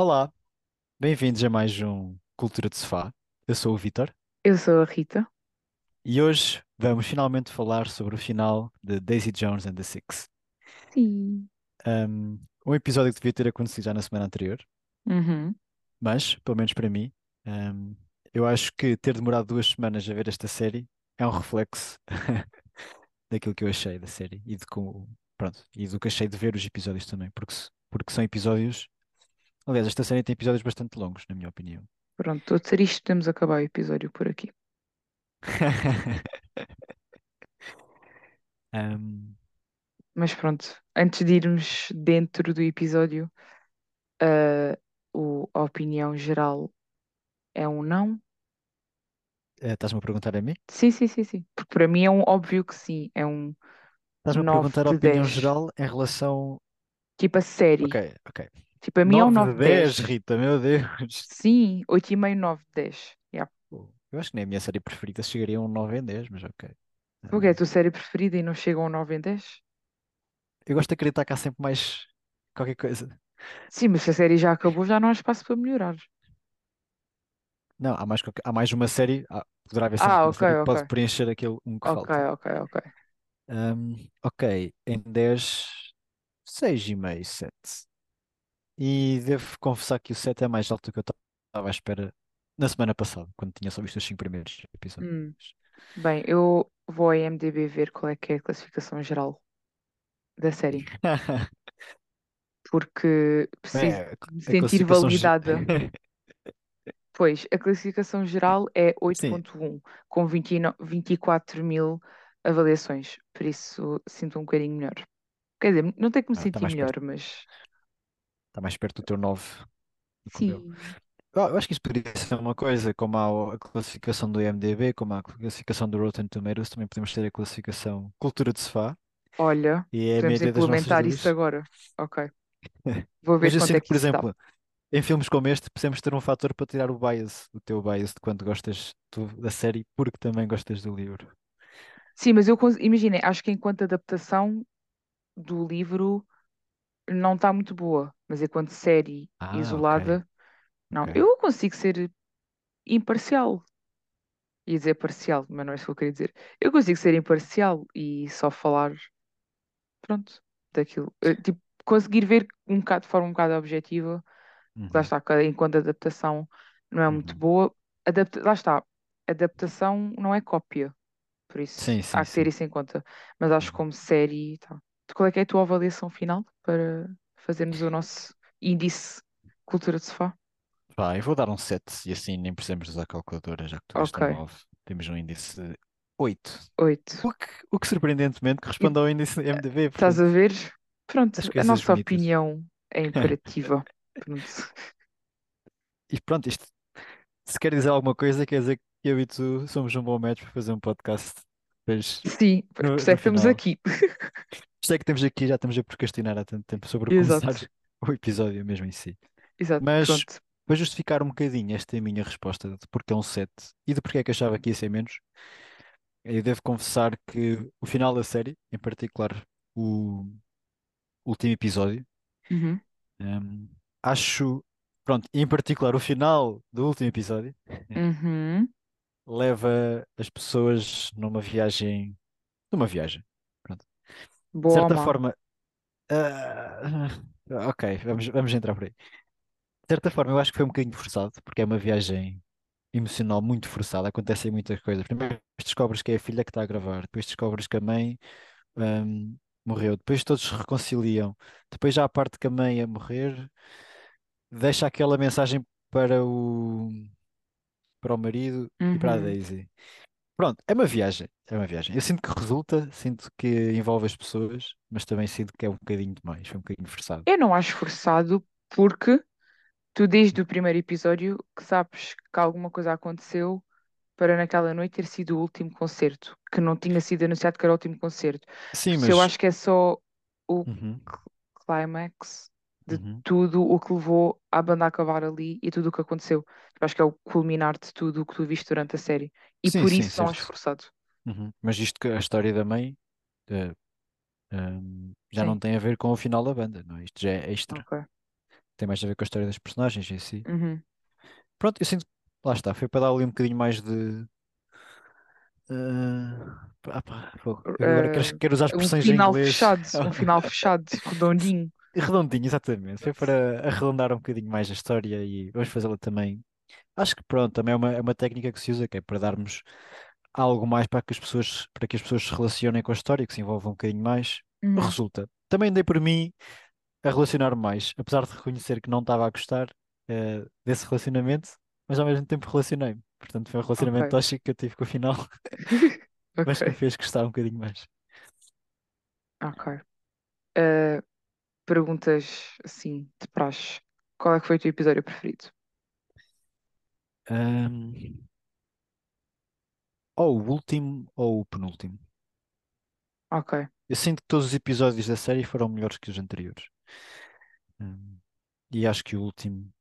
Olá, bem-vindos a mais um Cultura de Sofá. Eu sou o Vitor Eu sou a Rita. e hoje vamos finalmente falar sobre o final de Daisy Jones and the Six. Sim. Um, um episódio que devia ter acontecido já na semana anterior, Uhum. mas, pelo menos para mim, um, eu acho que ter demorado duas semanas a ver esta série é um reflexo daquilo que eu achei da série e de como, pronto, e do que achei de ver os episódios também, porque, se- porque são episódios. Aliás, esta série tem episódios bastante longos, na minha opinião. Pronto, estou a isto, podemos acabar o episódio por aqui. Um, Mas pronto, antes de irmos dentro do episódio, ah, o- a opinião geral é um não? eh, estás-me a perguntar a mim? Sim, sim, sim, sim. Porque para mim é um óbvio que sim, é um Estás-me a 9 perguntar a opinião 10. geral em relação. Tipo a série. Ok, ok. Tipo, a mim é um 9 9 de de 10, 10. Rita, meu Deus. Sim, 8,5, 9 de 10. Yeah. Eu acho que nem a minha série preferida chegaria a um 9 em 10, mas ok. O que é a Ah, tua série preferida e não chega a um 9 em 10? eu gosto de acreditar que há sempre mais qualquer coisa. Sim, mas se a série já acabou, já não há espaço para melhorar. Não, há mais, qualquer- há mais uma série. há- poderá haver sempre Ah, uma ok, série que ok. pode preencher aquele um que Ok, falta. ok, ok. Ahm, ok, em 10, 6,5, 7. E devo confessar que o 7 é mais alto do que eu estava à espera na semana passada, quando tinha só visto os 5 primeiros episódios. Hum. Bem, eu vou ao IMDb ver qual é que é a classificação geral da série, porque preciso É, me a sentir validada. Pois, a classificação geral é Sim, 8.1, com 29 24 mil avaliações, por isso sinto um bocadinho melhor. Quer dizer, não tenho que me está sentir mais melhor, perto, mas tá mais perto do teu 9 do que o meu. sim. Eu eu acho que isso poderia ser uma coisa, como há a classificação do IMDb, como há a classificação do Rotten Tomatoes, também podemos ter a classificação Cultura de Sofá, Olha, e é a podemos média das nossas implementar isso agora. Ok, vou ver Mas eu quanto é sinto que, que por isso dá. exemplo, em filmes como este, precisamos ter um fator para tirar o bias, o teu bias de quando gostas da série, porque também gostas do livro. Sim, mas eu cons- acho que enquanto adaptação do livro não está muito boa, mas enquanto série Ah, ok, isolada, não. ok. Eu consigo ser imparcial. Ia dizer parcial, mas não é isso que eu queria dizer. Eu consigo ser imparcial e só falar, pronto, daquilo. Eh, Tipo, conseguir ver um bocado de forma um bocado objetiva. Lá Uhum, está, enquanto a adaptação não é muito uhum. boa. Adapta... Lá está, adaptação não é cópia, por isso Sim, há sim, que ter sim. isso em conta. Mas acho que Uhum. como série, tá. Qual é que é a tua avaliação final para fazermos o nosso índice cultura de sofá? Pá, eu vou dar um 7 e assim nem precisamos usar a calculadora, já que tu deste Ok, um 9. Temos um índice de 8. oito. O que, o que surpreendentemente corresponde ao índice MDB, estás a portanto, ver? Pronto, as a nossa bonitas. opinião é imperativa. Pronto. E pronto, isto, se quer dizer alguma coisa, quer dizer que eu e tu somos um bom match para fazer um podcast depois Sim, por isso é que estamos aqui. Isto é que temos aqui, já estamos a procrastinar há tanto tempo sobre começar Exato, o episódio mesmo em si. exato, Mas pronto. para justificar um bocadinho esta minha resposta de porque é um 7 e de porque é que achava que ia ser menos, eu devo confessar que o final da série, em particular o último episódio, Uhum, hum, acho, pronto, em particular o final do último episódio, uhum. leva as pessoas numa viagem, numa viagem. De Boa ou certa má? forma, ah, ok, vamos, vamos entrar por aí. De certa forma, eu acho que foi um bocadinho forçado, porque é uma viagem emocional muito forçada, acontecem muitas coisas. Primeiro descobres que é a filha que está a gravar, depois descobres que a mãe hum, morreu, depois todos se reconciliam, depois já a parte que a mãe ia morrer, deixa aquela mensagem para o, para o marido e para a Uhum. Daisy. Pronto, é uma viagem, é uma viagem. Eu sinto que resulta, sinto que envolve as pessoas, mas também sinto que é um bocadinho demais, foi um bocadinho forçado. Eu não acho forçado porque tu desde o primeiro episódio que sabes que alguma coisa aconteceu para naquela noite ter sido o último concerto, que não tinha sido anunciado que era o último concerto. Sim, isso eu mas acho que é só o uhum, cl- climax de uhum. tudo o que levou a banda a acabar ali e tudo o que aconteceu. Eu acho que é o culminar de tudo o que tu viste durante a série. E Sim, por sim, isso não certo. forçado. Uhum. Mas isto que a história da mãe eh, hum, já não Sim, tem a ver com o final da banda, não é? Isto já é extra. ok. tem mais a ver com a história das personagens em si. Uhum. Pronto, eu sinto, lá está, foi para dar ali um bocadinho mais de. ah, pá. Eu agora quero, Uh, quero usar um expressões em final inglês. fechado, um final fechado, redondinho. Redondinho, exatamente. Foi para arredondar um bocadinho mais a história e vamos fazê-la também. Acho que pronto, também é uma, é uma técnica que se usa, que é para darmos algo mais para que as pessoas, para que as pessoas se relacionem com a história, que se envolvam um bocadinho mais. Uhum. Resulta. Também dei por mim a relacionar mais, apesar de reconhecer que não estava a gostar eh, desse relacionamento, mas ao mesmo tempo relacionei-me. Portanto, foi um relacionamento Ok. tóxico que eu tive com o final, mas que me fez gostar um bocadinho mais. ok. Uh, perguntas assim, de praxe. Qual é que foi o teu episódio preferido? Ahm, ou o último ou o penúltimo. Ok. Eu sinto que todos os episódios da série foram melhores que os anteriores. Ahm, e acho que o último,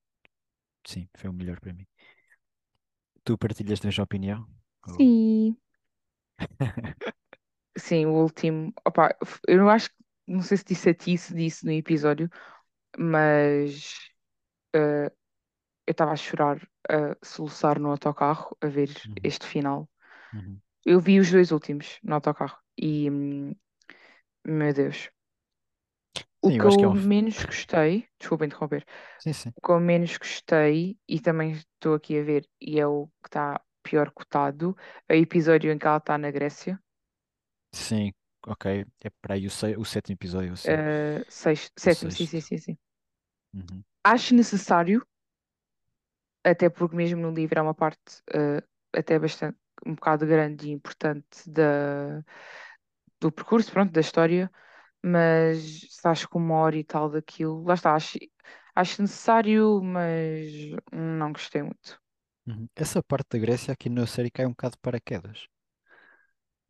sim, foi o melhor para mim. Tu partilhas da mesma opinião? Ou- Sim. Sim, o último. Opa, eu não acho que. Não sei se disse a ti, se disse no episódio, mas uh, eu estava a chorar, a soluçar no autocarro, a ver Uhum, este final. uhum. Eu vi os dois últimos no autocarro e, hum, meu Deus. O Sim, que eu que é eu um. menos gostei, desculpa interromper, Sim, sim. o que eu menos gostei, e também estou aqui a ver, e é o que está pior cotado, é o episódio em que ela está na Grécia. Sim, ok. É para aí o, sei- o sétimo episódio, assim. Uh, sexto, O sétimo, sim, sim, sexto. sim, sim. Uhum, Acho necessário, até porque mesmo no livro é uma parte uh, até bastante, um bocado grande e importante da, do percurso, pronto, da história, mas se acho que uma hora e tal daquilo, lá está, acho, acho necessário, mas não gostei muito. uhum. Essa parte da Grécia aqui na série cai um bocado de paraquedas.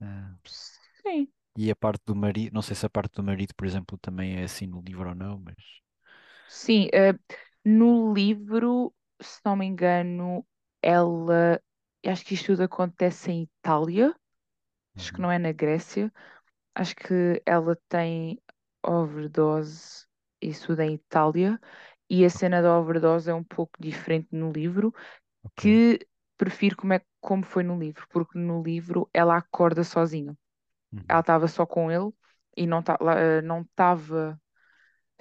Ah, Sim, e a parte do marido, não sei se a parte do marido, por exemplo, também é assim no livro ou não, mas. sim. uh, no livro, se não me engano, ela, acho que isto tudo acontece em Itália, acho que Uhum, não é na Grécia. Acho que ela tem overdose, isso tudo em Itália, e a cena da overdose é um pouco diferente no livro, ok. que prefiro como é, como foi no livro, porque no livro ela acorda sozinha. Ela estava só com ele e não lá, eh, estava,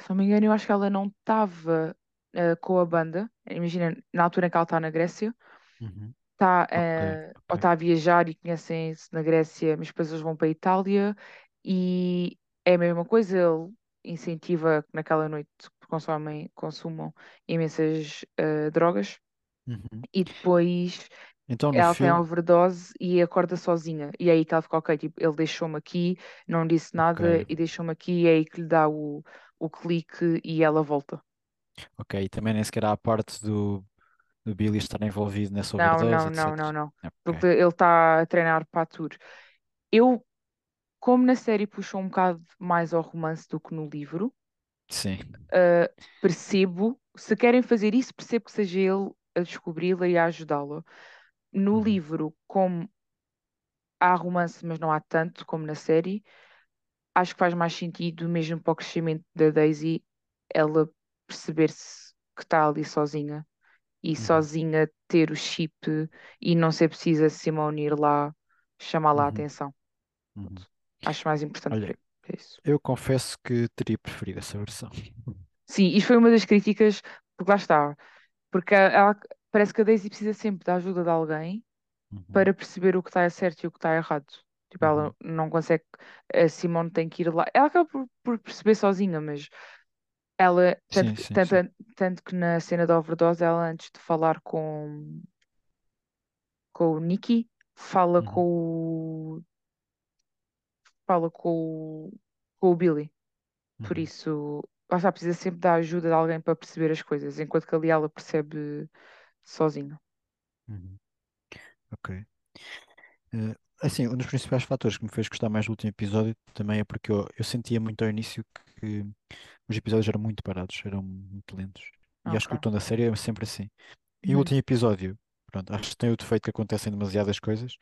se não me engano, eu acho que ela não estava eh, com a banda. Imagina, na altura em que ela está na Grécia, uhum. está Ok, ou ok. está a viajar e conhecem-se na Grécia, mas depois eles vão para a Itália e é a mesma coisa, ele incentiva que naquela noite consomem, consumam imensas eh, drogas Uhum. e depois Então ela tem filme, overdose e acorda sozinha. E aí que ela fica, ok, tipo, ele deixou-me aqui, não disse nada e deixou-me aqui, e é aí que lhe dá o, o clique e ela volta. ok. E também nem sequer há a parte do, do Billy estar envolvido nessa Não, overdose, não, não, não, etc. não. Ok, Porque ele está a treinar para a tour. Eu como na série puxa um bocado mais ao romance do que no livro, sim. uh, percebo, se querem fazer isso, percebo que seja ele a descobri-la e a ajudá-la. No Uhum, livro, como há romance, mas não há tanto como na série, acho que faz mais sentido, mesmo para o crescimento da Daisy, ela perceber-se que está ali sozinha e uhum, sozinha ter o chip e não ser precisa Simone ir lá chamar lá a uhum, atenção. uhum. Acho mais importante Olha, para isso. eu confesso que teria preferido essa versão. Sim, isto foi uma das críticas, porque lá está, porque ela parece que a Daisy precisa sempre da ajuda de alguém Uhum, para perceber o que está certo e o que está errado. Tipo, ela uhum. não consegue, a Simone tem que ir lá. Ela acaba por, por perceber sozinha, mas ela, tanto Sim, que, sim, tanto, sim. tanto que na cena da overdose, ela antes de falar com, com o Nicky, fala com Uhum, o, fala com o, com o Billy. Por uhum, isso, lá está, precisa sempre da ajuda de alguém para perceber as coisas, enquanto que ali ela percebe sozinha. uhum. Ok. Eh, assim, um dos principais fatores que me fez gostar mais do último episódio também é porque eu, eu sentia muito ao início que os episódios eram muito parados, eram muito lentos. E acho que o tom da série é sempre assim. E o Uhum, último episódio, pronto, acho que tem o defeito que acontecem demasiadas coisas,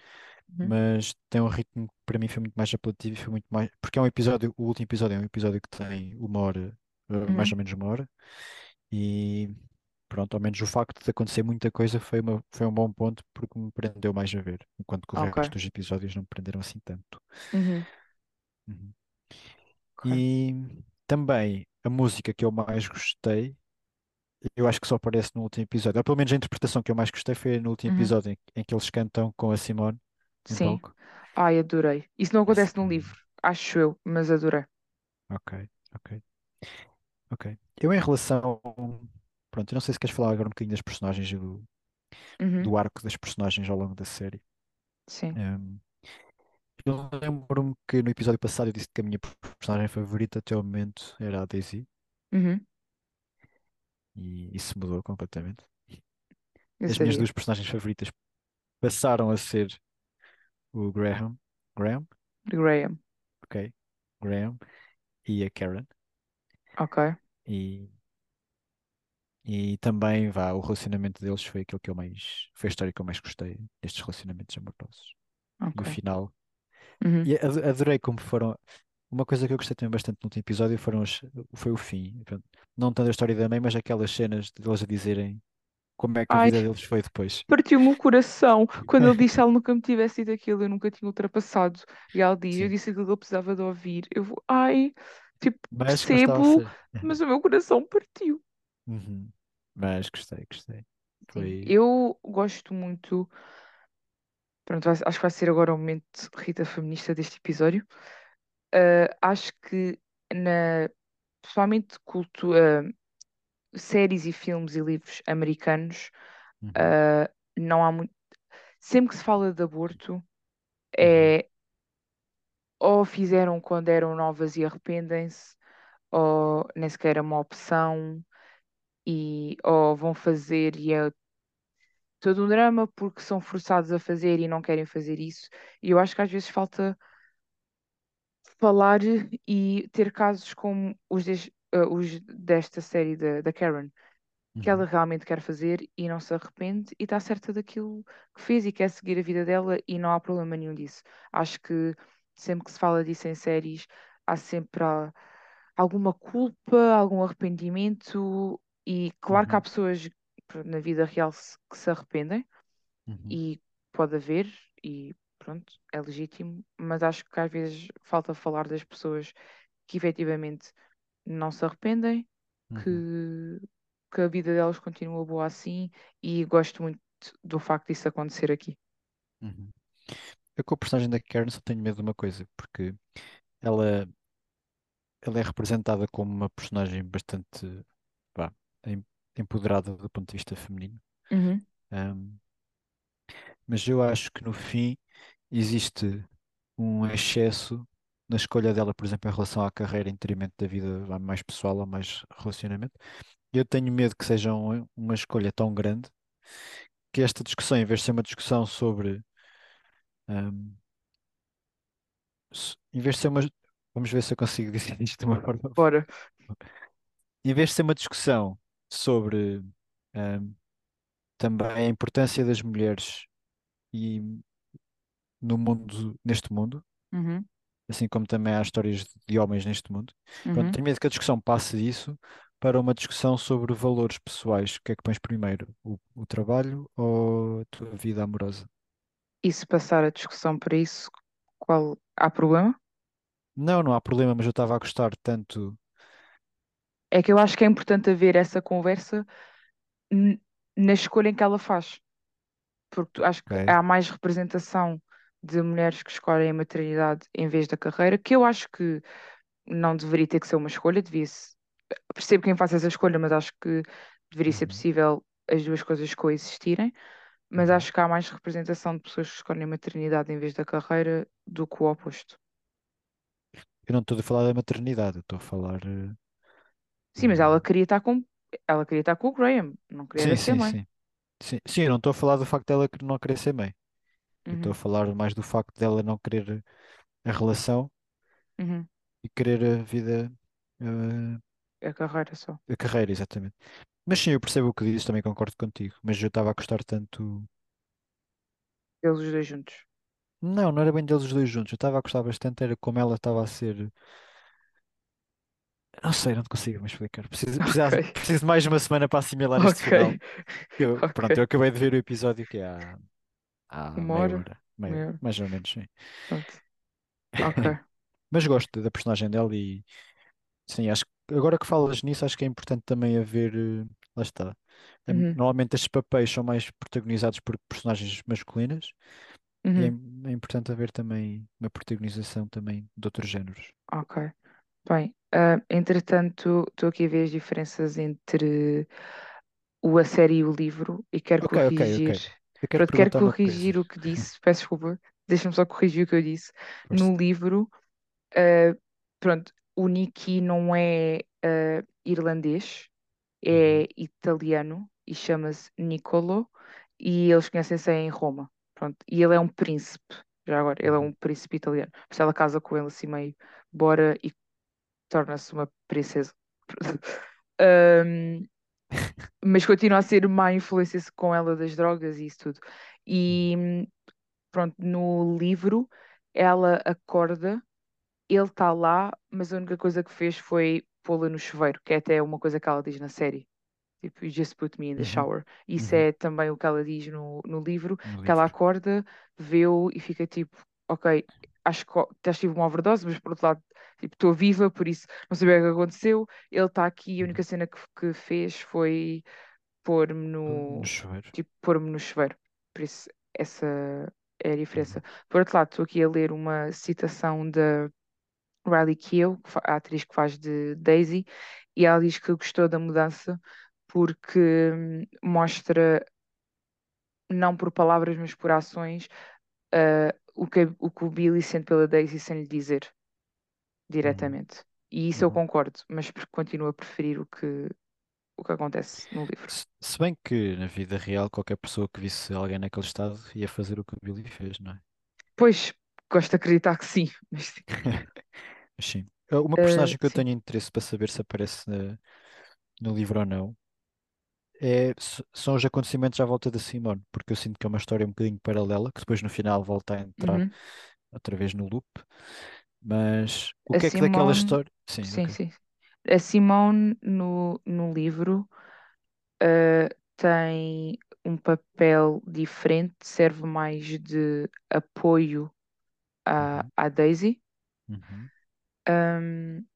uhum, mas tem um ritmo que para mim foi muito mais apelativo e foi muito mais. Porque é um episódio, o último episódio é um episódio que tem uma hora, eh, mais uhum, ou menos uma hora, E pronto, ao menos o facto de acontecer muita coisa foi, uma, foi um bom ponto porque me prendeu mais a ver, enquanto que o Ok. resto dos episódios não me prenderam assim tanto. Uhum. Uhum. Ok. E também a música que eu mais gostei, eu acho que só aparece no último episódio, ou pelo menos a interpretação que eu mais gostei foi no último Uhum. episódio em, em que eles cantam com a Simone em Sim. palco. Ai, adorei. Isso não acontece no livro, acho eu, mas adorei. Ok, ok, ok. Eu em relação. Pronto, eu não sei se queres falar agora um bocadinho das personagens do, Uhum. do arco das personagens ao longo da série. Sim. Ehm, eu lembro-me que no episódio passado eu disse que a minha personagem favorita até o momento era a Daisy Uhum. e isso mudou completamente. Eu As minhas sabia. duas personagens favoritas passaram a ser o Graham, Graham, Graham. ok, Graham e a Karen. Ok. E, e também vá, o relacionamento deles foi aquilo que eu mais, foi a história que eu mais gostei destes relacionamentos amorosos. E o Ok. final. Uhum. E ado- adorei como foram. Uma coisa que eu gostei também bastante no último episódio foram os- foi o fim. Não tanto a história da mãe, mas aquelas cenas deles a dizerem como é que a Ai, vida deles foi depois. partiu-me o coração quando ele disse que ela nunca me tivesse dito aquilo, eu nunca tinha ultrapassado. E ela diz, eu Sim, disse aquilo que ele precisava de ouvir. Eu vou, ai, tipo, mas, percebo, mas o meu coração partiu. Uhum. Mas gostei, gostei. Foi. eu gosto muito. Pronto, acho que vai ser agora o momento Rita feminista deste episódio. Uh, acho que na, pessoalmente cultura, séries e filmes e livros americanos, Uhum, uh, não há muito. Sempre que se fala de aborto, uhum, é ou fizeram quando eram novas e arrependem-se, ou nem sequer é uma opção, e ou vão fazer e é todo um drama porque são forçados a fazer e não querem fazer isso. E eu acho que às vezes falta falar e ter casos como os, des- eh, os desta série da, da Karen, que ela uhum, realmente quer fazer e não se arrepende e está certa daquilo que fez e quer seguir a vida dela e não há problema nenhum disso. Acho que sempre que se fala disso em séries, há sempre alguma culpa, algum arrependimento e claro que há uhum, pessoas na vida real que se arrependem uhum, e pode haver, e pronto, é legítimo, mas acho que às vezes falta falar das pessoas que efetivamente não se arrependem, uhum, que, que a vida delas continua boa assim, e gosto muito do facto disso acontecer aqui. uhum. Eu com a personagem da Karen só tenho medo de uma coisa, porque ela, ela é representada como uma personagem bastante, empoderada do ponto de vista feminino. Uhum, Ahm, mas eu acho que no fim existe um excesso na escolha dela, por exemplo, em relação à carreira em detrimento da vida mais pessoal ou mais relacionamento. Eu tenho medo que seja um- uma escolha tão grande que esta discussão, em vez de ser uma discussão sobre, s- em vez de ser uma, vamos ver se eu consigo dizer isto de uma forma, bora. em vez de ser uma discussão sobre ahm, também a importância das mulheres e no mundo, neste mundo, Uhum, assim como também há histórias de homens neste mundo. Pronto, uhum. tenho medo que a discussão passe disso para uma discussão sobre valores pessoais. O que é que pões primeiro? O, o trabalho ou a tua vida amorosa? E se passar a discussão para isso, qual há problema? Não, não há problema, mas eu estava a gostar tanto. É que eu acho que é importante haver essa conversa na escolha em que ela faz. porque acho que Ok. há mais representação de mulheres que escolhem a maternidade em vez da carreira, que eu acho que não deveria ter que ser uma escolha, devia-se. Percebo quem faz essa escolha, mas acho que deveria ser Uhum, possível as duas coisas coexistirem. Mas uhum. acho que há mais representação de pessoas que escolhem a maternidade em vez da carreira do que o oposto. Eu não estou a falar da maternidade, eu estou a falar. Sim, mas ela queria estar com ela queria estar com o Graham, não queria era Sim, ser sim, mãe. sim. Sim, sim, eu não estou a falar do facto dela que não querer ser mãe. Eu estou a Uhum, falar mais do facto dela não querer a relação uhum. e querer a vida, eh, a carreira só. a carreira, exatamente. Mas sim, eu percebo o que dizes, também concordo contigo. Mas eu estava a gostar tanto. Eles os dois juntos. Não, não era bem deles os dois juntos. Eu estava a gostar bastante, era como ela estava a ser. Não sei, não te consigo me explicar. Preciso, Ok, preciso, de mais uma semana para assimilar este final. Eu, pronto, ok. eu acabei de ver o episódio que é há, há Uma hora? hora, meia, Meia mais ou menos, sim. Pronto. Ok. Mas gosto da personagem dela e sim, acho que agora que falas nisso, acho que é importante também haver, eh, lá está. Uhum, normalmente estes papéis são mais protagonizados por personagens masculinas e é, uhum, é importante haver também uma protagonização também de outros géneros. ok. Bem, ah, entretanto, estou aqui a ver as diferenças entre o a série e o livro e quero Ok, ok, ok. corrigir. Eu quero Pronto, quero perguntar uma coisa. corrigir o que disse. Peço desculpa. Deixa-me só corrigir o que eu disse. Força. No livro, ah, pronto, o Nicky não é ah, irlandês, Uhum, é italiano e chama-se Niccolo e eles conhecem-se em Roma. Pronto, e ele é um príncipe. Já agora, ele é uhum, um príncipe italiano. Por isso ela casa com ele assim meio, bora e torna-se uma princesa. Ahm, mas continua a ser má influência com ela das drogas e isso tudo. E pronto, no livro ela acorda, ele está lá, mas a única coisa que fez foi pô-la no chuveiro, que é até uma coisa que ela diz na série. Tipo, you just put me in the uhum, shower. Isso uhum, é também o que ela diz no, no livro, no que ela livro. acorda, vê-o e fica tipo, ok, acho que já tive uma overdose, mas por outro lado, tipo, estou viva, por isso não sabia o que aconteceu. Ele está aqui e a única Uhum. cena que, que fez foi pôr-me No no, chuveiro. tipo, pôr-me no chuveiro. Por isso, essa é a Uhum, diferença. Por outro lado, estou aqui a ler uma citação da Riley Keough, a atriz que faz de Daisy, e ela diz que gostou da mudança porque hum, mostra, não por palavras, mas por ações, ah, o que, o que o Billy sente pela Daisy sem lhe dizer uhum, diretamente. E isso eu uhum. concordo, mas continuo a preferir o que, o que acontece no livro. Se, bem que na vida real qualquer pessoa que visse alguém naquele estado ia fazer o que o Billy fez, não é? Pois, gosto de acreditar que sim, mas sim. Mas sim. Uh, Uma Ah, personagem que eu sim. tenho interesse para saber se aparece na- no livro ou não é, são os acontecimentos à volta da Simone, porque eu sinto que é uma história um bocadinho paralela, que depois no final volta a entrar Uhum. outra vez no loop. Mas o A que é que daquela Simone, história. Sim, sim, ok. sim. A Simone no, no livro ah, tem um papel diferente, serve mais de apoio à, Uhum, à Daisy. uhum, Ahm,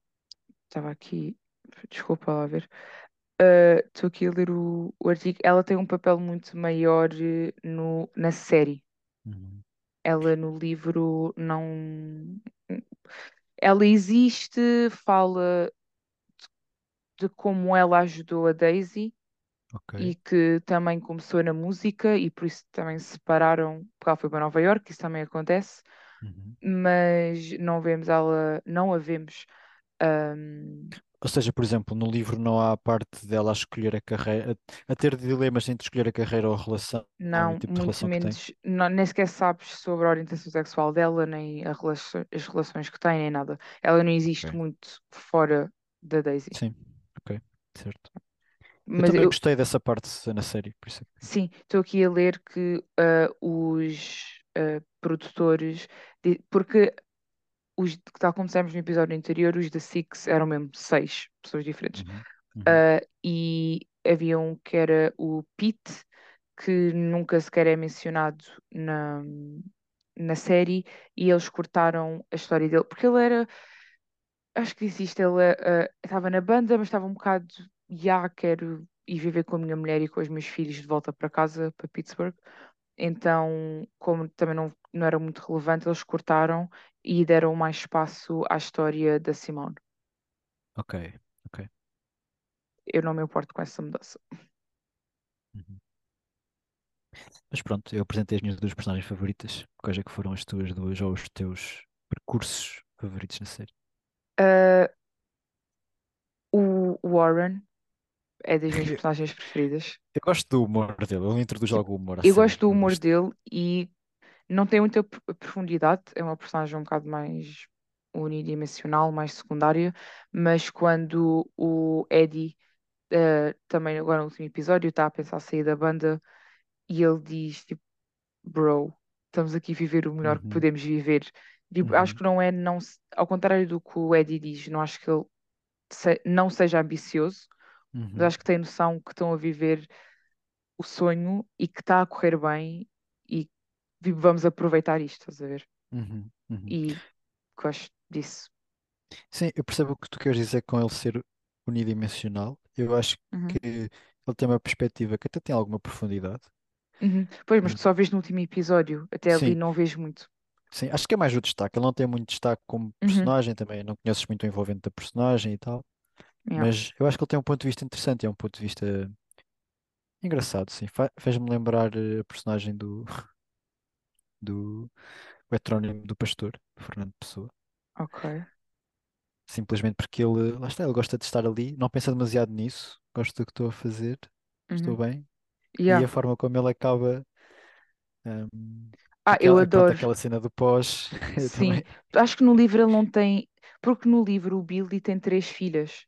Estava aqui, desculpa lá ver. Estou aqui a ler o, o artigo. Ela tem um papel muito maior eh, no, na série. uhum, Ela no livro não. Ela existe, fala de como ela ajudou a Daisy ok. e que também começou na música e por isso também se separaram, porque ela foi para Nova Iorque, isso também acontece, uhum. mas não vemos ela, não a vemos, ahm, Ou seja, por exemplo, no livro não há a parte dela a escolher a carreira, a, a ter dilemas entre escolher a carreira ou a relação não, tipo de muito relação menos, não, nem sequer sabes sobre a orientação sexual dela, nem a relaço- as relações que tem, nem nada. Ela não existe Ok. muito fora da Daisy. Sim, ok, certo. Eu Mas também eu, gostei dessa parte na série, por isso é sim, estou aqui a ler que ah, os ah, produtores, di- porque os, tal como dissemos no episódio anterior, os da Six eram mesmo seis pessoas diferentes. Uhum, uhum, Ah, e havia um que era o Pete, que nunca sequer é mencionado na, na série, e eles cortaram a história dele, porque ele era, acho que existe, ele ah, estava na banda, mas estava um bocado, já quero ir viver com a minha mulher e com os meus filhos de volta para casa, para Pittsburgh. Então, como também não, não era muito relevante, eles cortaram e deram mais espaço à história da Simone. Ok, ok. Eu não me importo com essa mudança. uhum. Mas pronto, eu apresentei as minhas duas personagens favoritas. Quais é que foram as tuas duas ou os teus percursos favoritos na série? Ah, o Warren é das minhas personagens preferidas. Eu gosto do humor dele, ele introduz algum humor eu gosto do humor dele e não tem muita pro- profundidade, é uma personagem um bocado mais unidimensional, mais secundária, mas quando o Eddie, ah, também agora no último episódio, está a pensar sair da banda e ele diz, tipo, bro, estamos aqui a viver o melhor que Uhum, podemos viver. Tipo, acho uhum, que não é, não, ao contrário do que o Eddie diz, não acho que ele se- não seja ambicioso, mas Uhum, acho que tem noção que estão a viver o sonho e que está a correr bem e vamos aproveitar isto, estás a ver? uhum, uhum. E gosto disso. Sim, eu percebo o que tu queres dizer com ele ser unidimensional. Eu acho Uhum. que ele tem uma perspectiva que até tem alguma profundidade. Uhum. Pois, mas Eh, tu só vês no último episódio, até ali Sim, não vês muito. sim, acho que é mais o destaque. Ele não tem muito destaque como Uhum. personagem também, não conheces muito o envolvente da personagem e tal. Yeah. Mas eu acho que ele tem um ponto de vista interessante, é um ponto de vista engraçado, sim. Fa- Fez-me lembrar eh, a personagem do, do o heterónimo do Pastor, Fernando Pessoa. Ok. Simplesmente porque ele, lá está, ele gosta de estar ali, não pensa demasiado nisso, gosta do que estou a fazer, estou Uhum. bem. E Yeah. a forma como ele acaba, hum, Ah, eu aquela, e pronto, adoro. aquela cena do pós, eu Sim. Acho que no livro ele não tem. Porque no livro o Billy tem três filhas.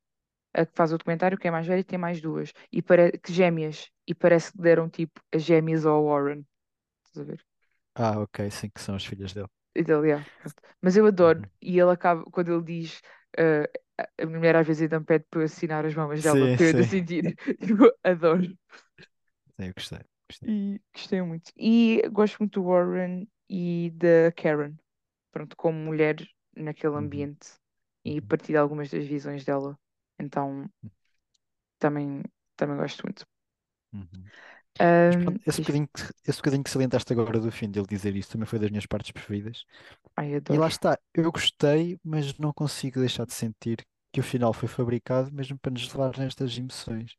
A que faz o documentário, que é mais velha, e tem mais duas. E pare... que gêmeas. E parece que deram tipo as gêmeas ao Warren. Estás a ver? Ah, ok, sim, que são as filhas dele. E dele, yeah. Mas eu adoro. Uhum. E ele acaba, quando ele diz. eh, a a mulher às vezes ainda me pede para eu assinar as mamas dela, Sim, para eu ainda sim, sentir. Eu adoro. sim, eu gostei, gostei. E gostei muito. E gosto muito do Warren e da Karen. Pronto, como mulher naquele Uhum, ambiente. E uhum, partilho algumas das visões dela. Então também, também gosto muito. uhum. Pronto, esse bocadinho, que- esse bocadinho que salientaste agora do fim dele dizer isso também foi das minhas partes preferidas. Ai, E lá está, eu gostei, mas não consigo deixar de sentir que o final foi fabricado mesmo para nos levar nestas emoções.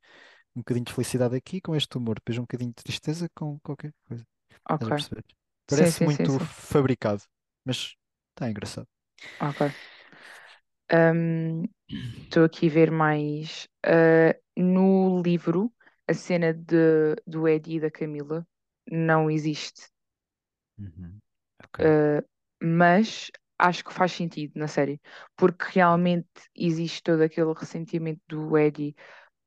Um bocadinho de felicidade aqui com este humor, depois um bocadinho de tristeza com qualquer coisa. Estás Ok. a perceber? Sim, Parece sim, sim, muito sim. fabricado, mas está engraçado. Ok. Estou aqui a ver mais. ah, no livro, a cena de, do Eddie e da Camila não existe. Uhum. Ok. Ah, mas acho que faz sentido na série, porque realmente existe todo aquele ressentimento do Eddie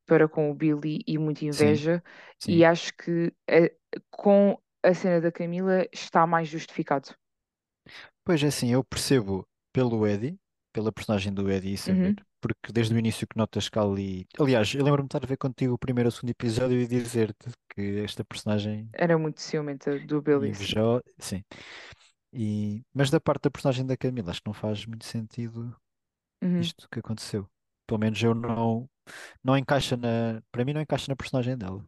para com o Billy e muita Sim, inveja, e sim. acho que ah, com a cena da Camila está mais justificado. Pois é assim, eu percebo pelo Eddie, pela personagem do Eddie isso é Uhum. Porque desde o início que notas que ali. Aliás, eu lembro-me de estar a ver contigo o primeiro ou segundo episódio e dizer-te que esta personagem Era muito ciumenta do Billy, invejou. Sim. E... Mas da parte da personagem da Camila, acho que não faz muito sentido Uhum. isto que aconteceu. Pelo menos eu não. Não encaixa na. Para mim, não encaixa na personagem dela.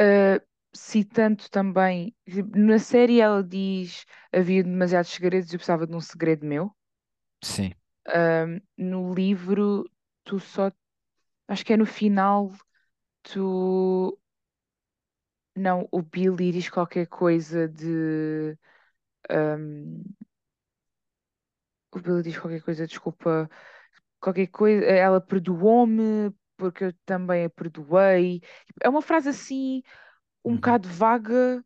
Uh, citando também, tipo, na série ela diz havia demasiados segredos e eu precisava de um segredo meu. Sim. Um, no livro, tu só, acho que é no final, tu, não, o Billy diz qualquer coisa de, um, o Billy diz qualquer coisa, desculpa, qualquer coisa, ela perdoou-me porque eu também a perdoei. É uma frase assim um Uhum, bocado vaga,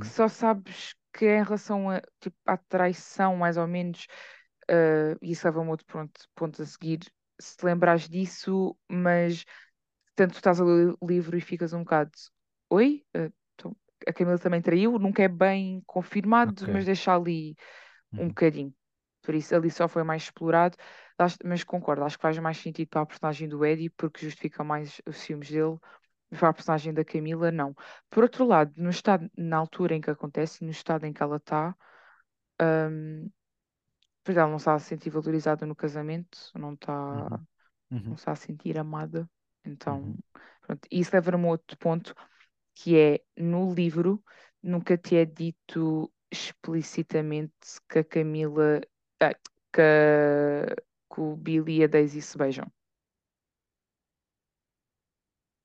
que uhum, só sabes que é em relação a, tipo, à traição, mais ou menos, eh, e isso leva-me outro ponto, ponto a seguir, se te lembrares disso, mas tanto estás a ler o livro e ficas um bocado, oi? Eh, então, a Camila também traiu, nunca é bem confirmado, Ok. mas deixa ali um Uhum, bocadinho. Por isso, ali só foi mais explorado, mas concordo, acho que faz mais sentido para a personagem do Eddie, porque justifica mais os ciúmes dele para a personagem da Camila, não. Por outro lado, no estado, na altura em que acontece, no estado em que ela está, hum, pois ela não está a se sentir valorizada no casamento, não está, uhum, não uhum, está a sentir amada. Então, uhum. pronto. Isso leva-me a outro ponto, que é no livro nunca te é dito explicitamente que a Camila, ah, que, a- que o Billy e a Daisy se beijam.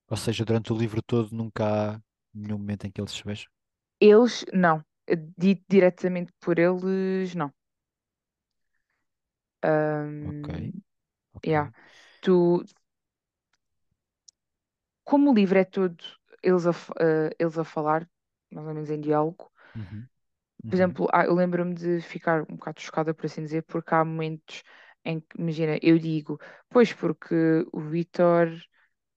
Ou seja, durante o livro todo nunca há nenhum momento em que eles se vejam. Eles, não. Dito diretamente por eles, não. Ok, Hum, ok. yeah. Tu, como o livro é todo eles a, f- eh, eles a falar, mais ou menos em diálogo, Uhum, por uhum, exemplo, há- eu lembro-me de ficar um bocado chocada, por assim dizer, porque há momentos em que, imagina, eu digo, pois porque o Vitor,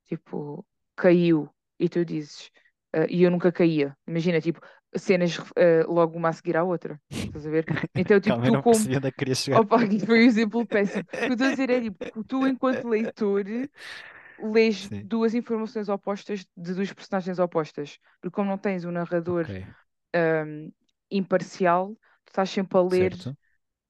tipo, caiu, e tu dizes, "Ah, e eu nunca caía. Imagina, tipo, cenas eh, logo uma a seguir à outra. Estás a ver? Então, tipo, Calma, tu não como. percebi onde é que chegar. Opa, foi um exemplo péssimo. O que eu estou a dizer é tipo, tu, enquanto leitor, lês Sim, duas informações opostas de duas personagens opostas. Porque como não tens um narrador ok, ahm, imparcial, tu estás sempre a ler.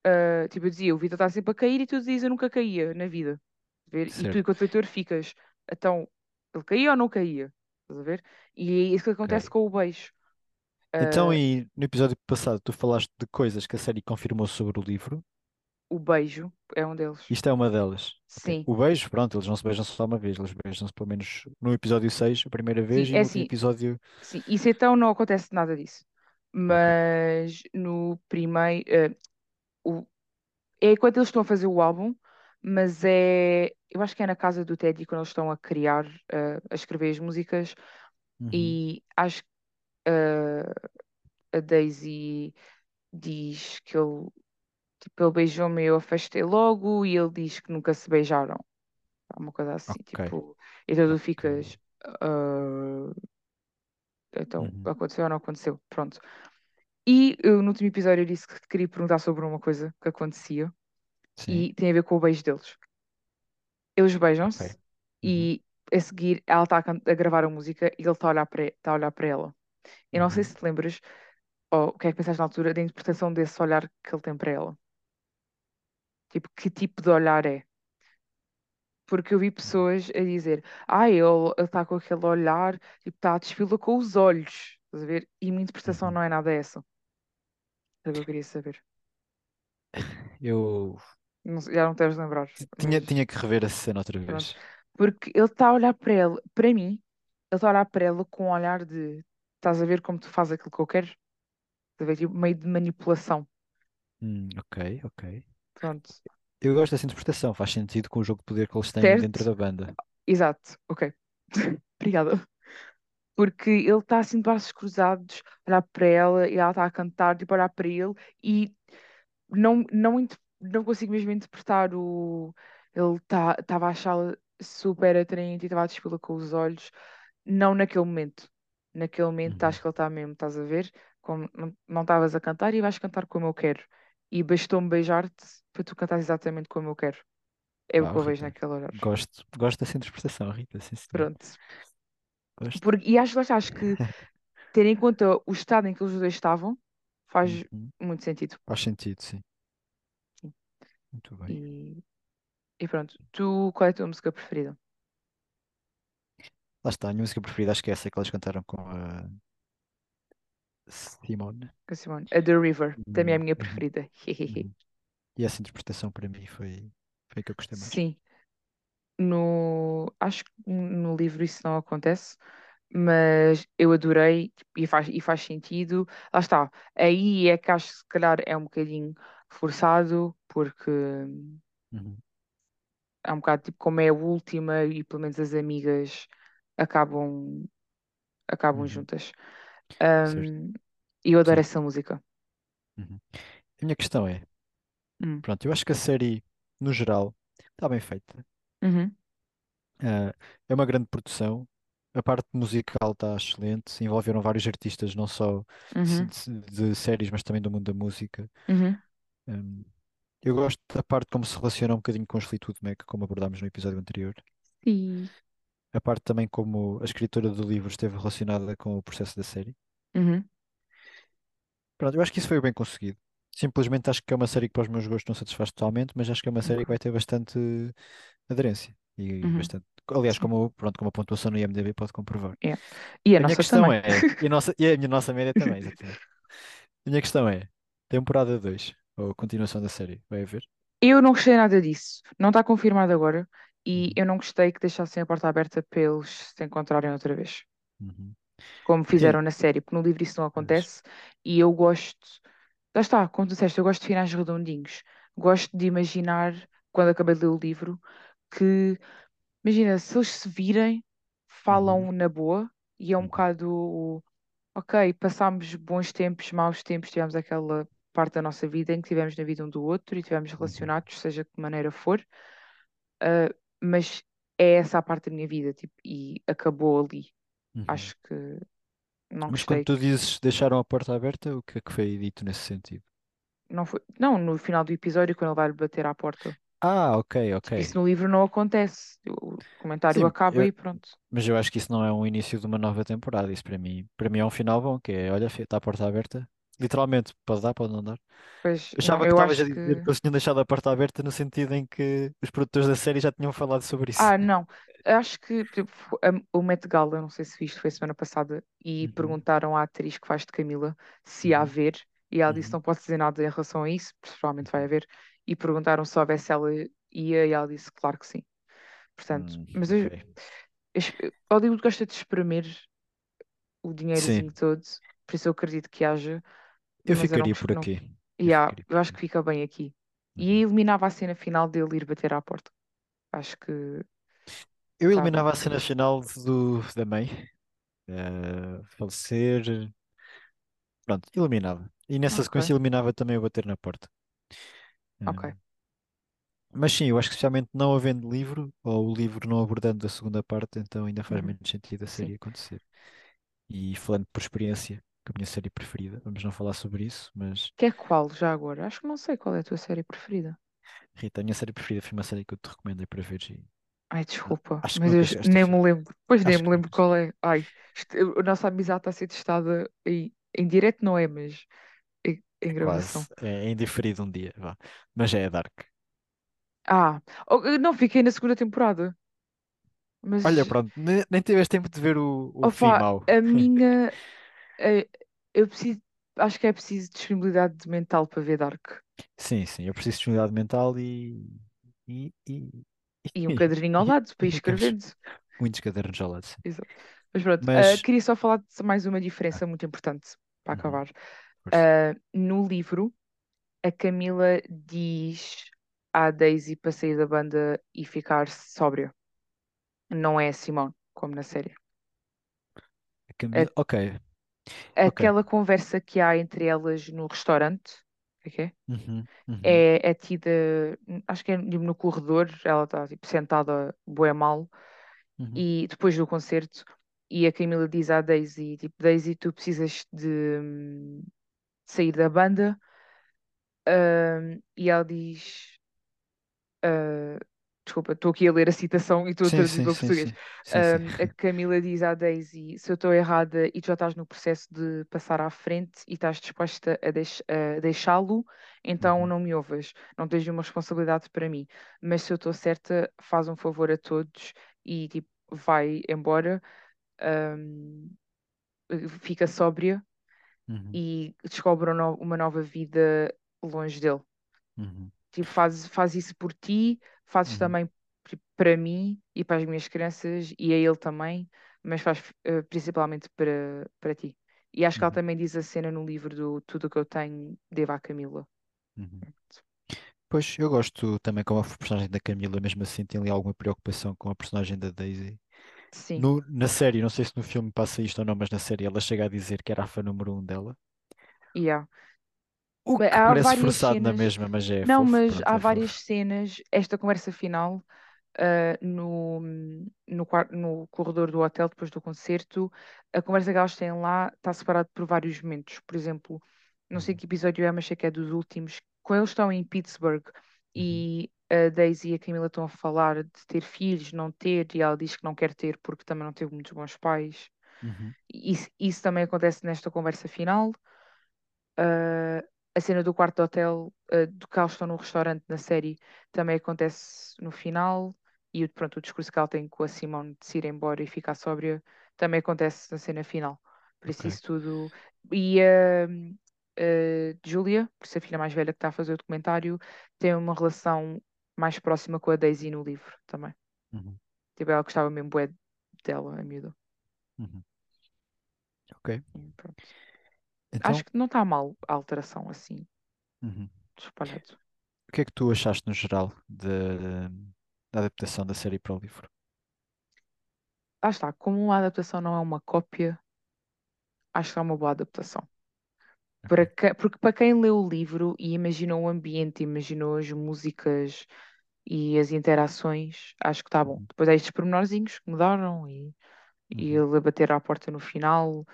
ah, tipo, eu dizia, o Vitor está sempre a cair e tu dizias, eu nunca caía na vida. Ver? E tu, enquanto leitor, ficas, então, ele caía ou não caía? Estás a ver? E é isso que acontece ok. com o beijo. Então, Ah, e no episódio passado, tu falaste de coisas que a série confirmou sobre o livro. o beijo é um deles. Isto é uma delas. Sim, O beijo, pronto, eles não se beijam só uma vez, eles beijam-se pelo menos no episódio 6 a primeira sim, vez, e é no assim, episódio. sim. Isso então não acontece nada disso. Mas no primeiro, ah, o, é quando eles estão a fazer o álbum, mas é, eu acho que é na casa do Teddy quando eles estão a criar, ah, a escrever as músicas, Uhum. e acho ah, a Daisy diz que ele, tipo, ele beijou-me e eu afastei logo, e ele diz que nunca se beijaram. Uma coisa assim, Ok. tipo, então tu ficas, "Ah, então Uhum. aconteceu ou não aconteceu? Pronto. E eu, no último episódio eu disse que te queria perguntar sobre uma coisa que acontecia Sim. e tem a ver com o beijo deles. Eles beijam-se Uhum. e a seguir ela está a, a gravar a música e ele está a olhar para, tá a olhar para ela. Eu não sei Uhum. se te lembras, ou o que é que pensaste na altura da interpretação desse olhar que ele tem para ela. Tipo, que tipo de olhar é? Porque eu vi pessoas a dizer, ah, ele está com aquele olhar, tipo, está a desfila com os olhos. Estás a ver? E a minha interpretação Uhum. não é nada essa. É o que eu queria saber. Eu Não já não deves lembrar, tinha, mas tinha que rever a cena outra pronto. vez. Porque ele está a olhar para ela, para mim, ele está a olhar para ela com um olhar de estás a ver como tu fazes aquilo que eu quero? Estás a ver? Tipo, meio de manipulação. Hum, ok, ok. Pronto. Eu gosto dessa interpretação, faz sentido com o jogo de poder que eles têm dentro Certo? da banda. Exato. Ok. Obrigada. Porque ele está assim de braços cruzados, a olhar para ela e ela está a cantar, tipo, a olhar para ele e não, não, não consigo mesmo interpretar o. Ele estava tá, a achá-la super atraente e estava a despê-la com os olhos. Não naquele momento. Naquele momento Uhum. acho que ele está mesmo, estás a ver? Como não estavas a cantar e vais cantar como eu quero. E bastou-me beijar-te para tu cantar exatamente como eu quero. É o que eu vejo naquele olhar. Gosto, gosto dessa interpretação, Rita, sim, senhor. Pronto. Gosto. Porque, e acho, acho que ter em conta o estado em que os dois estavam faz Uhum. muito sentido. Faz sentido, sim. Muito bem. E, e pronto, tu, qual é a tua música preferida? Lá está, a minha música preferida acho que é essa que eles cantaram com a Simone. Com a Simone? A The River, também é a minha uhum, preferida. uhum. E essa interpretação para mim foi, foi a que eu gostei mais. Sim, no, acho que no livro isso não acontece, mas eu adorei tipo, e faz, e faz sentido. Lá está, aí é que acho que se calhar é um bocadinho forçado, porque Uhum, é um bocado tipo como é a última e pelo menos as amigas acabam, acabam uhum, juntas. Um, e eu adoro Sim. essa música. uhum. A minha questão é, Hum. pronto, eu acho que a série, no geral, está bem feita. Uhum, Ah, é uma grande produção. A parte musical está excelente. Envolveram vários artistas, não só de, uhum, de- séries, mas também do mundo da música. uhum. Hum, eu gosto da parte como se relaciona um bocadinho com os Fleetwood Mac, como abordámos no episódio anterior. Sim. A parte também como a escritora do livro esteve relacionada com o processo da série. Uhum, Pronto, eu acho que isso foi bem conseguido. Simplesmente acho que é uma série que para os meus gostos não satisfaz totalmente, mas acho que é uma série que vai ter bastante aderência. E Uhum, bastante. Aliás, como, pronto, como a pontuação no IMDb pode comprovar. É. E a A minha nossa questão também. é, e a nossa, e a minha nossa média também, exatamente. A minha questão é, temporada 2 ou continuação da série, vai haver? Eu não gostei nada disso. Não está confirmado agora. E Uhum, eu não gostei que deixassem a porta aberta para eles se encontrarem outra vez. uhum. Como fizeram na série, porque no livro isso não acontece. E eu gosto. Lá está, como tu disseste, eu gosto de finais redondinhos. Gosto de imaginar, quando acabei de ler o livro, que, imagina, se eles se virem, uhum, falam na boa. E é um uhum, bocado. Ok, passámos bons tempos, maus tempos, tivemos aquela parte da nossa vida em que tivemos na vida um do outro e tivemos uhum, relacionados, seja de que maneira for, ah, mas é essa a parte da minha vida, tipo, e acabou ali. uhum. Acho que. Não Mas quando tu dizes deixaram a porta aberta, o que é que foi dito nesse sentido? não foi. Não, no final do episódio, quando ele vai bater à porta. Ah, ok, ok. Tipo, isso no livro não acontece. O comentário Sim, acaba eu- e pronto. mas eu acho que isso não é um início de uma nova temporada. Isso para mim, para mim é um final bom, que é, olha, está a porta aberta. Literalmente, pode dar, pode não dar. Pois, Eu não, achava que eu estavas a dizer que. que eles tinham deixado a porta aberta no sentido em que os produtores da série já tinham falado sobre isso. Ah, não. Acho que fo- a- o Met Gala, não sei se viste, foi semana passada, e Uhum, perguntaram à atriz que faz de Camila se há a uhum, ver, e ela disse uhum, não posso dizer nada em relação a isso, provavelmente vai uhum. haver, e perguntaram se houvesse ela ia, e ela disse claro que sim. Portanto, Hum, mas eu, ok. eu, Hollywood gosta de espremer o Sim, dinheirozinho todo, por isso eu acredito que haja, eu mas eu não, ficaria por não, aqui. Eu yeah, ficaria por eu acho aqui. que fica bem aqui. E Uhum. eliminava a cena final dele ir bater à porta. Acho que Eu estava. eliminava a cena final do, da mãe, eh, falecer. Pronto, eliminava. E nessa Ok, sequência eliminava também o bater na porta. ok. Hum, mas sim, eu acho que especialmente não havendo livro, ou o livro não abordando a segunda parte, então ainda faz Uhum, menos sentido a Sim. série acontecer. E falando por experiência, que a minha série preferida, vamos não falar sobre isso, mas Que é qual já agora? Acho que não sei qual é a tua série preferida. Rita, a minha série preferida foi uma série que eu te recomendei para ver e Ai, desculpa, acho chegaste a nem me lembro. Pois nem Acho me que lembro qual é. Ai, isto- a nossa amizade está a ser testada em, em direto, não é, mas em, É em gravação. quase, é, é indiferido um dia, vá. Mas é Dark. Ah, oh, eu não fiquei na segunda temporada, Olha, mas pronto, ne- nem tiveste tempo de ver o, o opa, mau. a minha. eh, eu preciso. Acho que é preciso disponibilidade mental para ver Dark. Sim, sim, eu preciso de disponibilidade mental e, e, e, E um caderninho ao lado para ir escrevendo. muitos cadernos ao lado, sim. Exato. Mas pronto, ah, Mas, queria só falar de mais uma diferença muito importante para uhum, acabar. força. Ah, no livro, a Camila diz à Daisy para sair da banda e ficar sóbria. Não é a Simone, como na série. A Camila, ok, aquela conversa que há entre elas no restaurante, o que é é? Uhum, uhum, É, é tida, acho que é tipo, no corredor, ela está tipo, sentada bué mal, uhum. e depois do concerto, e a Camila diz à Daisy, tipo, Daisy, tu precisas de sair da banda, e ela diz, ah, desculpa, estou aqui a ler a citação e estou a traduzir para português. Hum, a Camila diz à Daisy, se eu estou errada e tu já estás no processo de passar à frente e estás disposta a, deix- a deixá-lo, então Uhum, não me ouvas, não tens nenhuma responsabilidade para mim. Mas se eu estou certa, faz um favor a todos e tipo, vai embora, hum, fica sóbria uhum, e descobre uma nova vida longe dele. uhum, Tipo, faz, faz isso por ti, fazes uhum, também para mim e para as minhas crianças e a ele também, mas faz eh, principalmente para, para ti. E acho que ela uhum, também diz a cena no livro do Tudo o que eu tenho, devo à Camila. uhum. Pois, eu gosto também como a personagem da Camila, mesmo assim, tem ali alguma preocupação com a personagem da Daisy. Sim, No, na série, não sei se no filme passa isto ou não, mas na série ela chega a dizer que era a fã número um dela. yeah. O que há parece forçado na cenas, mesma, mas é não, fofo, mas pronto, há é várias fofo. cenas, esta conversa final ah, no, no, no corredor do hotel depois do concerto, a conversa que elas têm lá está separada por vários momentos. Por exemplo, não sei Uhum, que episódio é, mas sei que é dos últimos, quando eles estão em Pittsburgh uhum, e a Daisy e a Camila estão a falar de ter filhos, não ter, e ela diz que não quer ter porque também não teve muitos bons pais. uhum, Isso, isso também acontece nesta conversa final. Ah, a cena do quarto de hotel, ah, do que eles estão no restaurante na série, também acontece no final. E o- pronto, o discurso que ela tem com a Simone de se ir embora e ficar sóbria também acontece na cena final. Por isso, ok. isso tudo. E a Julia, por ser a filha mais velha que está a fazer o documentário, tem uma relação mais próxima com a Daisy no livro também. Uhum, Tipo, ela gostava mesmo bué dela, a miúda. uhum, ok. E pronto. Acho Então, que não está mal a alteração assim, uhum. espalhado. O que é que tu achaste no geral da da adaptação da série para o livro? Lá está, como a adaptação não é uma cópia, acho que é uma boa adaptação. Para Ok. que- porque para quem leu o livro e imaginou o ambiente, imaginou as músicas e as interações, acho que está bom. Uhum, Depois há estes pormenorzinhos que mudaram e, e uhum, ele a bater à porta no final.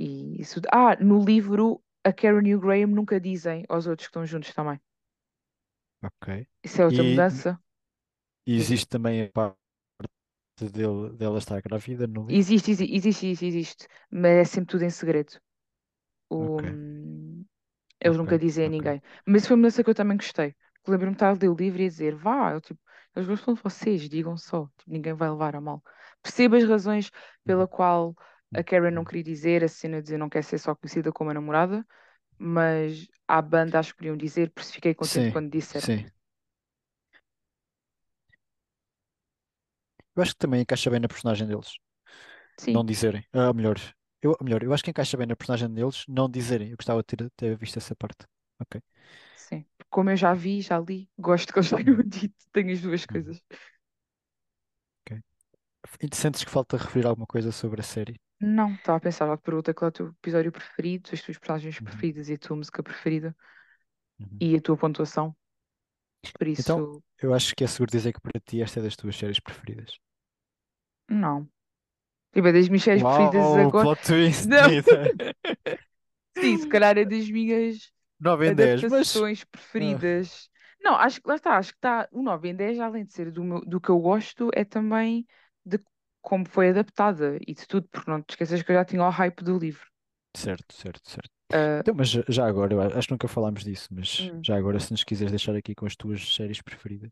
E isso. Ah, no livro, a Karen e o Graham nunca dizem aos outros que estão juntos também. Ok. Isso é outra E, mudança. e existe também a parte dele, dela estar grávida no livro? Existe, existe, existe, existe, existe, mas é sempre tudo em segredo. O, Ok, hum, eles ok, nunca dizem a ok. ninguém. Mas foi uma mudança que eu também gostei. Porque Lembro-me de estar a ler o livro e a dizer, vá, eu, tipo, eles gostam de vocês, digam só, tipo, ninguém vai levar a mal. Percebo as razões pela Uhum, qual a Karen não queria dizer, a cena de dizer não quer ser só conhecida como a namorada, mas à banda acho que queriam dizer, por isso fiquei contente Sim, quando disseram. sim. Eu acho que também encaixa bem na personagem deles, não Sim, dizerem. Ah, melhor, eu, melhor, eu acho que encaixa bem na personagem deles, não dizerem. Eu gostava de ter, ter visto essa parte. Ok. sim. Como eu já vi, já li, gosto que eles tenham dito, tenho as duas coisas. ok. E sentes que falta referir alguma coisa sobre a série? Não, estava a pensar, já te pergunta qual é o teu episódio preferido, as tuas personagens Uhum, preferidas e a tua música preferida uhum. e a tua pontuação. Por Então, isso, eu acho que é seguro dizer que para ti esta é das tuas séries preferidas. não. Tipo, é das minhas séries preferidas Uau, agora. plot twist, Não, sim, se calhar é das minhas 9 em 10, mas. adaptações ah, preferidas. Não, acho que lá está, acho que está. O 9 em 10, além de ser do, meu, do que eu gosto, é também como foi adaptada e de tudo, porque não te esqueças que eu já tinha o hype do livro. certo, certo, certo. Ah, Então, mas já agora, eu acho que nunca falámos disso, mas hum, já agora, se nos quiseres deixar aqui com as tuas séries preferidas.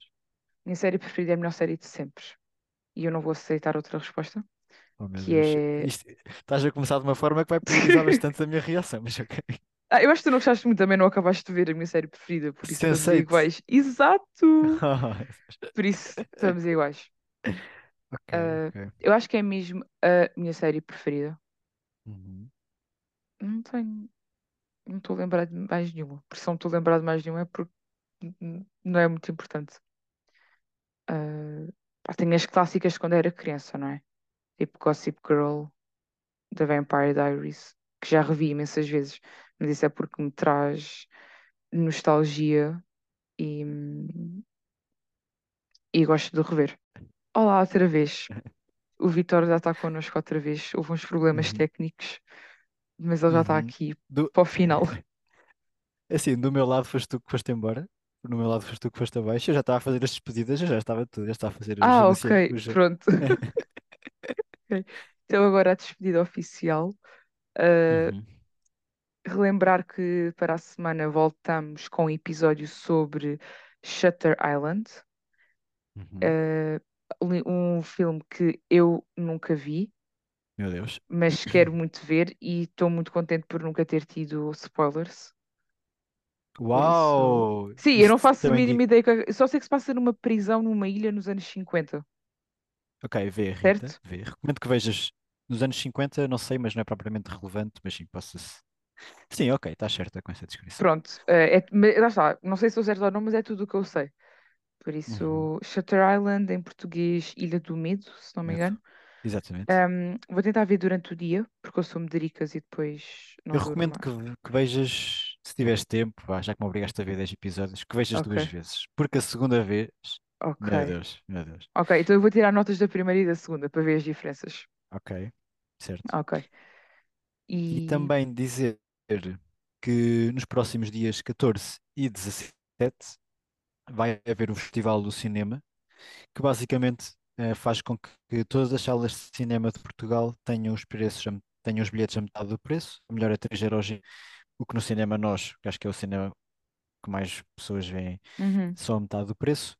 minha série preferida é a melhor série de sempre. E eu não vou aceitar outra resposta, Oh meu que Deus. é. Isto, estás a começar de uma forma que vai priorizar bastante a minha reação, mas ok. Ah, eu acho que tu não gostaste muito, também não acabaste de ver a minha série preferida, por isso estamos Sense8. iguais. Exato! Oh, Por isso estamos iguais. Ok, Ah, ok. eu acho que é mesmo a minha série preferida. Uhum. Não tenho, não estou a lembrar de mais nenhuma. Por se não estou a lembrar de mais nenhuma é porque n- n- não é muito importante. Ah, pá, tenho as clássicas de quando era criança, não é? Tipo Gossip Girl, The Vampire Diaries, que já revi imensas vezes, mas isso é porque me traz nostalgia e, e gosto de rever. Olá, outra vez. O Vitor já está connosco outra vez. Houve uns problemas Uhum. técnicos, mas ele já está Uhum. aqui Do... para o final. Assim, do meu lado foste tu que foste embora, do meu lado foste tu que foste abaixo, eu já estava a fazer as despedidas, eu já estava tudo, já estava a fazer os, Ah, anuncia- ok, os... pronto. Ok. Então agora a despedida oficial. Uh, Uhum. relembrar que para a semana voltamos com um episódio sobre Shutter Island, Uhum. Uh, um filme que eu nunca vi, Meu Deus. mas quero muito ver e estou muito contente por nunca ter tido spoilers. Por isso. Uau! Sim, eu não faço a mínima ideia. que- Só sei que se passa numa prisão numa ilha nos anos 50, Ok, vê, Rita, certo? vê. Recomendo que vejas nos anos 50, não sei, mas não é propriamente relevante, mas sim, posso. Sim, ok, está certa com essa descrição. Pronto, eh, é, mas lá está. Não sei se sou certo ou não, mas é tudo o que eu sei. Por Uhum. isso, Shutter Island, em português, Ilha do Medo, se não me Medo. engano. Exatamente. Ahm, vou tentar ver durante o dia, porque eu sou medricas e depois Eu não durmo recomendo que, que vejas, se tiveres tempo, já que me obrigaste a ver 10 episódios, que vejas Ok, duas vezes. Porque a segunda vez, ok. meu Deus, meu Deus. Ok, então eu vou tirar notas da primeira e da segunda para ver as diferenças. Ok, certo. Ok. E E. também dizer que nos próximos dias 14 e 17 vai haver o Festival do Cinema, que basicamente eh, faz com que, todas as salas de cinema de Portugal tenham os preços, tenham os bilhetes a metade do preço, a melhor é 3 euros, o que no cinema nós, que acho que é o cinema que mais pessoas veem, Uhum, só a metade do preço.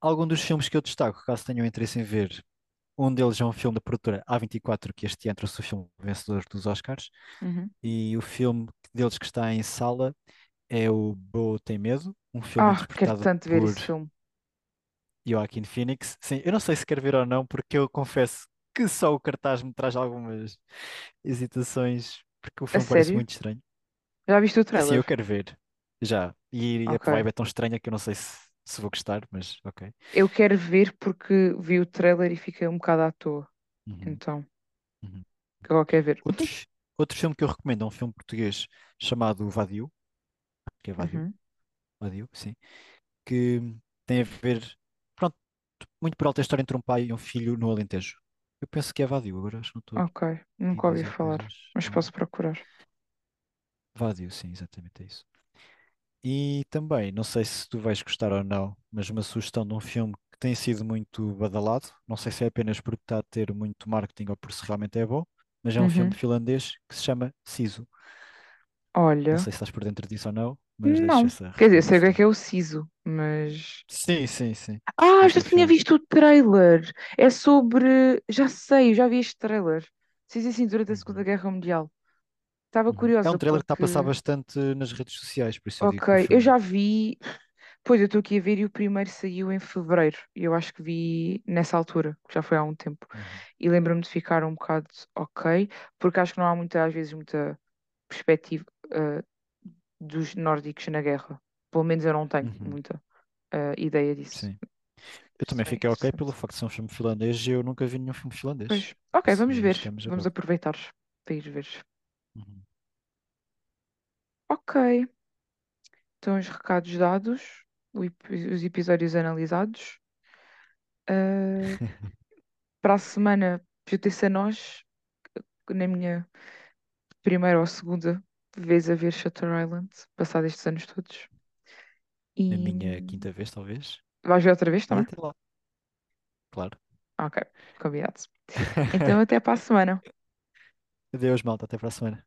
Algum dos filmes que eu destaco, caso tenham interesse em ver, um deles é um filme da produtora A24, que este ano trouxe o filme vencedor dos Oscars, uhum. e o filme deles que está em sala é o Bo Tem Medo, um filme Ah, quero interpretado tanto ver por esse filme. Joaquin Phoenix. Sim, eu não sei se quero ver ou não, porque eu confesso que só o cartaz me traz algumas hesitações, porque o A filme parece sério? muito estranho. Já viste o É Assim, eu trailer? quero ver, já. E a Ok. vibe é tão estranha que eu não sei se, se vou gostar, mas ok. Eu quero ver porque vi o trailer e fiquei um bocado à toa. Uhum, Então, uhum. agora quero ver. Outro, fi- outro filme que eu recomendo é um filme português chamado Vadio, que é Vadio, Uhum. Vadio, sim, que tem a ver, pronto, muito por alta história entre um pai e um filho no Alentejo. Eu penso que é Vadio, agora acho que não estou Ok, nunca ouvi falar, coisas. mas erradas. posso procurar. Vadio, sim, exatamente é isso. E também, não sei se tu vais gostar ou não, mas uma sugestão de um filme que tem sido muito badalado, não sei se é apenas porque está a ter muito marketing ou por se realmente é bom, mas é um filme Uhum. finlandês que se chama Sisu. Não Olha, sei se estás por dentro disso ou não, mas não. essa Quer dizer, sei o que é que é o siso, mas. Sim, sim, sim. Ah, já tinha filme. visto o trailer. É sobre. Já sei, eu já vi este trailer. Sim, sim, sim, durante a Segunda Uhum, Guerra Mundial. Estava uhum. É um curiosa trailer que está a passar porque. bastante nas redes sociais, por isso eu digo Ok, que o eu filme. já vi. Pois eu estou aqui a ver e o primeiro saiu em fevereiro. E eu acho que vi nessa altura, que já foi há um tempo. Uhum, E lembro-me de ficar um bocado ok, porque acho que não há muita, às vezes, muita perspectiva eh, dos nórdicos na guerra. Pelo menos eu não tenho uhum, muita eh, ideia disso. sim. Eu também é fiquei ok pelo facto de ser um filme finlandês e eu nunca vi nenhum filme Pois, finlandês. Por ok, vamos ver. é Vamos agradável. aproveitar para ir ver. Uhum. Ok, então os recados dados, os episódios analisados. Eh, para a semana, a nós, na minha primeira ou segunda vez a ver Shutter Island, passado estes anos todos. E minha quinta vez, talvez. vais ver outra vez também? lá, claro. Ok, combinado. Então até para a semana. Adeus, malta. Até para a semana.